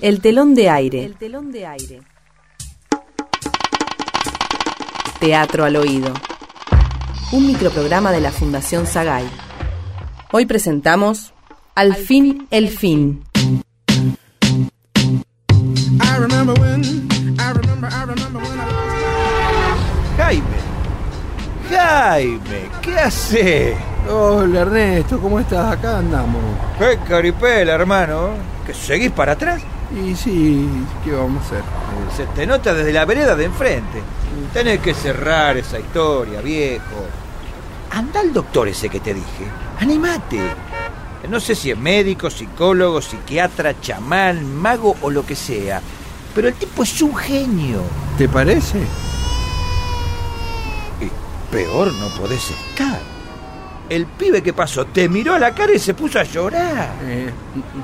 El telón de aire. El telón de aire. Teatro al oído. Un microprograma de la Fundación Sagay. Hoy presentamos Al fin el fin. Jaime. Jaime, ¿qué hace? Hola Ernesto, ¿cómo estás? Acá andamos. ¡Qué caripela, hermano! ¿Que seguís para atrás? Y sí, ¿qué vamos a hacer? Se te nota desde la vereda de enfrente. Tenés que cerrar esa historia, viejo. Anda al doctor ese que te dije. Animate. No sé si es médico, psicólogo, psiquiatra, chamán, mago o lo que sea. Pero el tipo es un genio. ¿Te parece? Y peor no podés estar. El pibe que pasó te miró a la cara y se puso a llorar. Eh,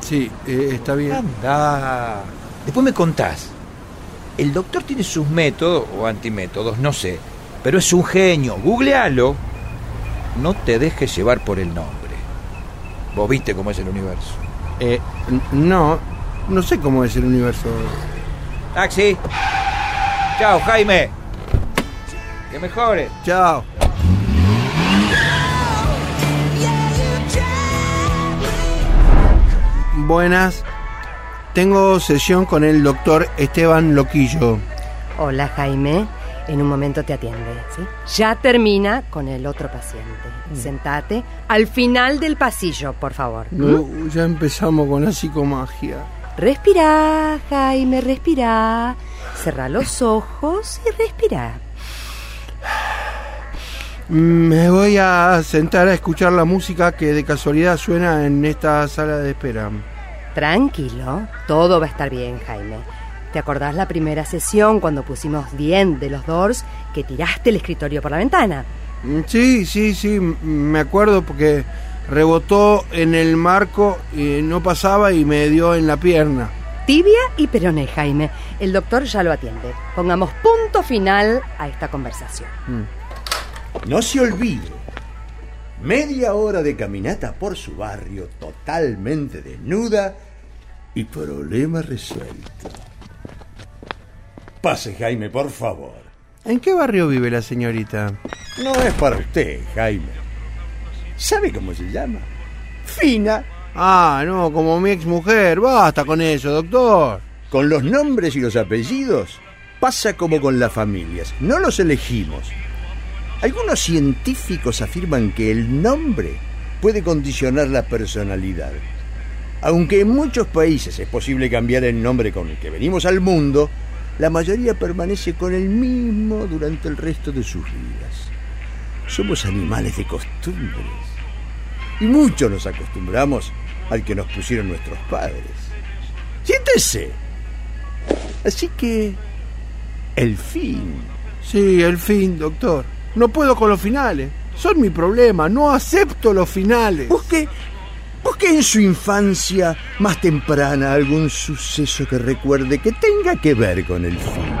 sí, eh, está bien. Anda. Después me contás. El doctor tiene sus métodos o antimétodos, no sé. Pero es un genio. Googlealo. No te dejes llevar por el nombre. Vos viste cómo es el universo. Eh, no, no sé cómo es el universo. Taxi. Chao, Jaime. Que mejores. Chao. Buenas. Tengo sesión con el doctor Esteban Loquillo. Hola Jaime, en un momento te atiende, ¿sí? Ya termina con el otro paciente. Sentate al final del pasillo, por favor. ¿Mm? No, ya empezamos con la psicomagia. Respira, Jaime, respira. Cerra los ojos y respira. Me voy a sentar a escuchar la música que de casualidad suena en esta sala de espera. Tranquilo, todo va a estar bien, Jaime. ¿Te acordás la primera sesión cuando pusimos bien de los Doors que tiraste el escritorio por la ventana? Mm, Sí, sí, sí, me acuerdo porque rebotó en el marco y no pasaba y me dio en la pierna. Tibia y peroné, Jaime. El doctor ya lo atiende. Pongamos punto final a esta conversación. No se olvide, media hora de caminata por su barrio totalmente desnuda y problema resuelto. Pase, Jaime, por favor. ¿En qué barrio vive la señorita? No es para usted, Jaime. ¿Sabe cómo se llama? Fina. Ah, no, como mi ex mujer. Basta con eso, doctor. Con los nombres y los apellidos pasa como con las familias. No los elegimos. Algunos científicos afirman que el nombre puede condicionar la personalidad. Aunque en muchos países es posible cambiar el nombre con el que venimos al mundo, la mayoría permanece con el mismo durante el resto de sus vidas. Somos animales de costumbres. Y mucho nos acostumbramos al que nos pusieron nuestros padres. Siéntese. Así que... El fin. Sí, el fin, doctor. No puedo con los finales. Son mi problema. No acepto los finales. Busque, busque en su infancia más temprana algún suceso que recuerde que tenga que ver con el fin.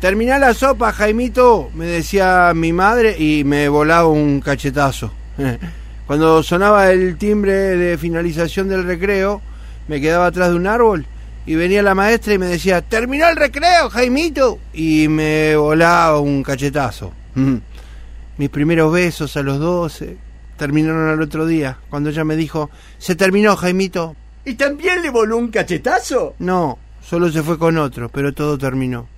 Terminá la sopa, Jaimito, me decía mi madre y me volaba un cachetazo. Cuando sonaba el timbre de finalización del recreo, me quedaba atrás de un árbol y venía la maestra y me decía, terminó el recreo, Jaimito, y me volaba un cachetazo. Mis primeros besos a los 12 terminaron al otro día, cuando ella me dijo, se terminó, Jaimito. ¿Y también le voló un cachetazo? No, solo se fue con otro, pero todo terminó.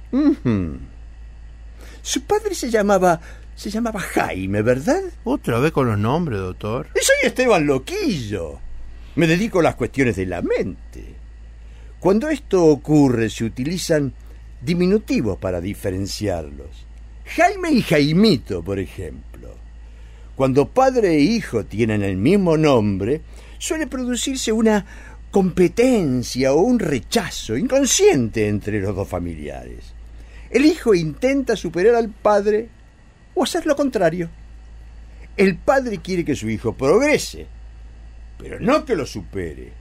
Su padre se llamaba... Se llamaba Jaime, ¿verdad? Otra vez con los nombres, doctor. Y soy Esteban Loquillo. Me dedico a las cuestiones de la mente. Cuando esto ocurre se utilizan diminutivos para diferenciarlos. Jaime y Jaimito, por ejemplo. Cuando padre e hijo tienen el mismo nombre, suele producirse una competencia o un rechazo inconsciente entre los dos familiares. El hijo intenta superar al padre o hacer lo contrario. El padre quiere que su hijo progrese, pero no que lo supere.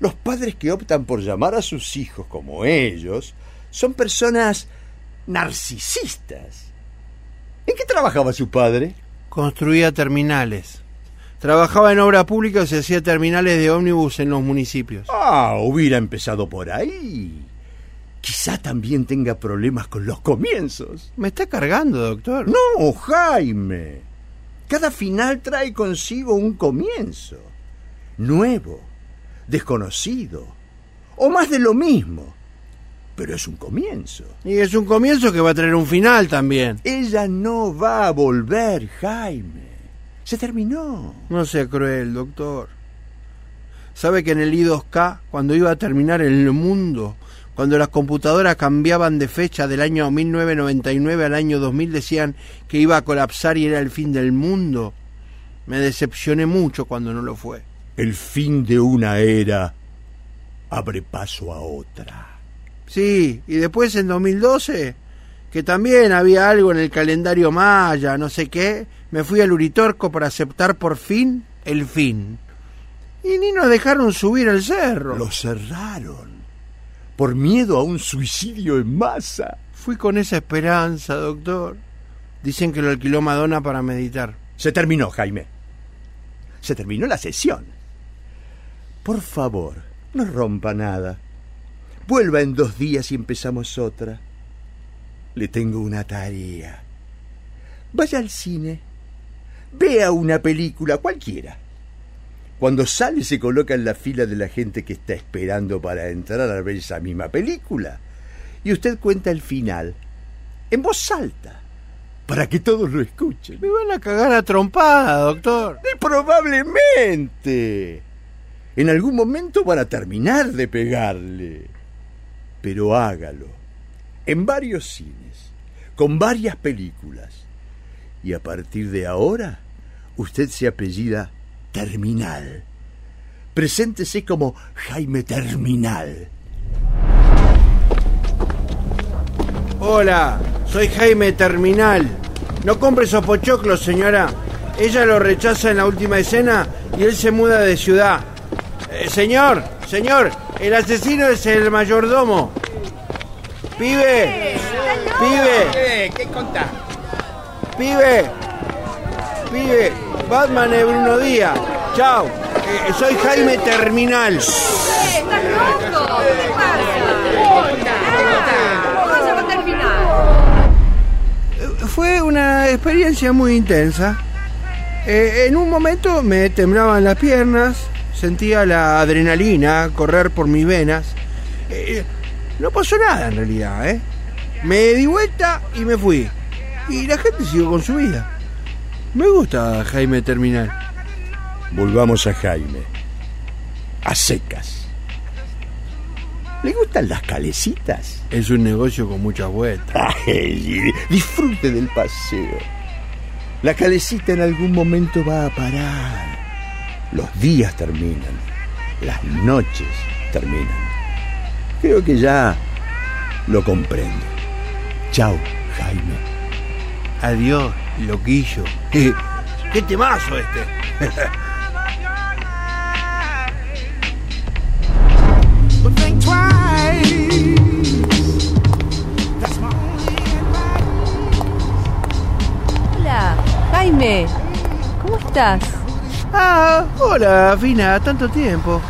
Los padres que optan por llamar a sus hijos como ellos son personas narcisistas. ¿En qué trabajaba su padre? Construía terminales. Trabajaba en obra pública y se hacía terminales de ómnibus en los municipios. Ah, hubiera empezado por ahí. Quizá también tenga problemas con los comienzos. ¿Me está cargando, doctor? No, Jaime. Cada final trae consigo un comienzo. Nuevo, desconocido, o más de lo mismo. Pero es un comienzo. Y es un comienzo que va a traer un final también. Ella no va a volver, Jaime. Se terminó. No sea cruel, doctor. ¿Sabe que en el I2K, cuando iba a terminar el mundo, cuando las computadoras cambiaban de fecha del año 1999 al año 2000, decían que iba a colapsar y era el fin del mundo? Me decepcioné mucho cuando no lo fue. El fin de una era abre paso a otra. Sí, y después en 2012, que también había algo en el calendario maya, no sé qué, me fui al Uritorco para aceptar por fin el fin. Y ni nos dejaron subir al cerro. Lo cerraron por miedo a un suicidio en masa. Fui con esa esperanza, doctor. Dicen que lo alquiló Madonna para meditar. Se terminó, Jaime. Se terminó la sesión. Por favor, no rompa nada. Vuelva en dos días y empezamos otra. Le tengo una tarea. Vaya al cine. Vea una película cualquiera. Cuando sale se coloca en la fila de la gente que está esperando para entrar a ver esa misma película. Y usted cuenta el final en voz alta para que todos lo escuchen. Me van a cagar a trompada, doctor. Y probablemente. En algún momento van a terminar de pegarle. Pero hágalo. En varios cines. Con varias películas. Y a partir de ahora, usted se apellida Terminal. Preséntese como Jaime Terminal. Hola, soy Jaime Terminal. No compre esos pochoclos, señora. Ella lo rechaza en la última escena y él se muda de ciudad. Eh, señor, señor, el asesino es el mayordomo. Pibe, pibe, ¿Qué contás? pibe, pibe. Batman es Bruno Díaz. Chao. Eh, soy Jaime Terminal. ¿Estás loco? ¿Qué pasa? Fue una experiencia muy intensa. Eh, en un momento me temblaban las piernas, sentía la adrenalina correr por mis venas. Eh, no pasó nada en realidad, ¿eh? Me di vuelta y me fui. Y la gente siguió con su vida. Me gusta Jaime Terminal. Volvamos a Jaime. A secas. ¿Le gustan las calecitas? Es un negocio con muchas vueltas. Ay, disfrute del paseo. La calecita en algún momento va a parar. Los días terminan. Las noches terminan. Creo que ya lo comprendo. Chao, Jaime. Adiós, loquillo. ¿Qué temazo este? Hola, Jaime. ¿Cómo estás? Ah, hola, Fina, tanto tiempo.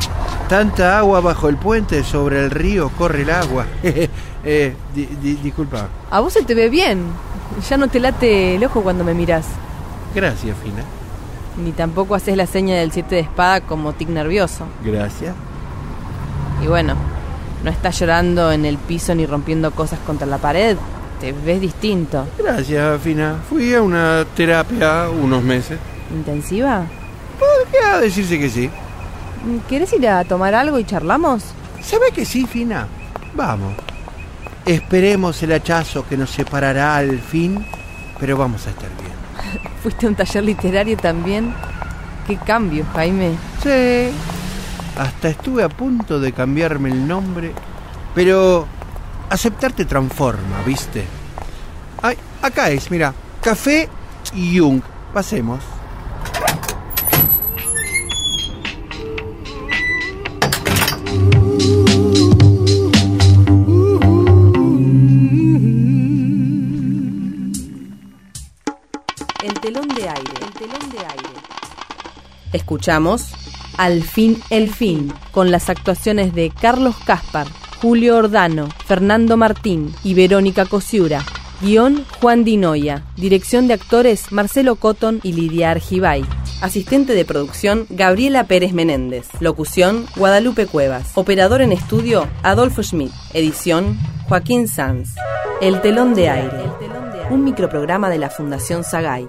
Tanta agua bajo el puente, sobre el río corre el agua. eh, di- di- disculpa. A vos se te ve bien. Ya no te late el ojo cuando me mirás. Gracias, Fina. Ni tampoco haces la seña del siete de espada como tic nervioso. Gracias. Y bueno, no estás llorando en el piso ni rompiendo cosas contra la pared. Te ves distinto. Gracias, Fina. Fui a una terapia unos meses. ¿Intensiva? Podría decirse que sí. ¿Querés ir a tomar algo y charlamos? ¿Sabe que sí, Fina? Vamos. Esperemos el hachazo que nos separará al fin, pero vamos a estar bien. ¿Fuiste a un taller literario también? ¿Qué cambio, Jaime? Sí. Hasta estuve a punto de cambiarme el nombre, pero aceptar te transforma, ¿viste? Ay, acá es, mira, Café Jung. Pasemos. Escuchamos Al fin el fin, con las actuaciones de Carlos Caspar, Julio Ordano, Fernando Martín y Verónica Cosiura. Guión Juan Dinoya. Dirección de actores Marcelo Cotton y Lidia Argibay. Asistente de producción Gabriela Pérez Menéndez. Locución Guadalupe Cuevas. Operador en estudio Adolfo Schmidt. Edición Joaquín Sanz. El telón de aire. Un microprograma de la Fundación Sagay.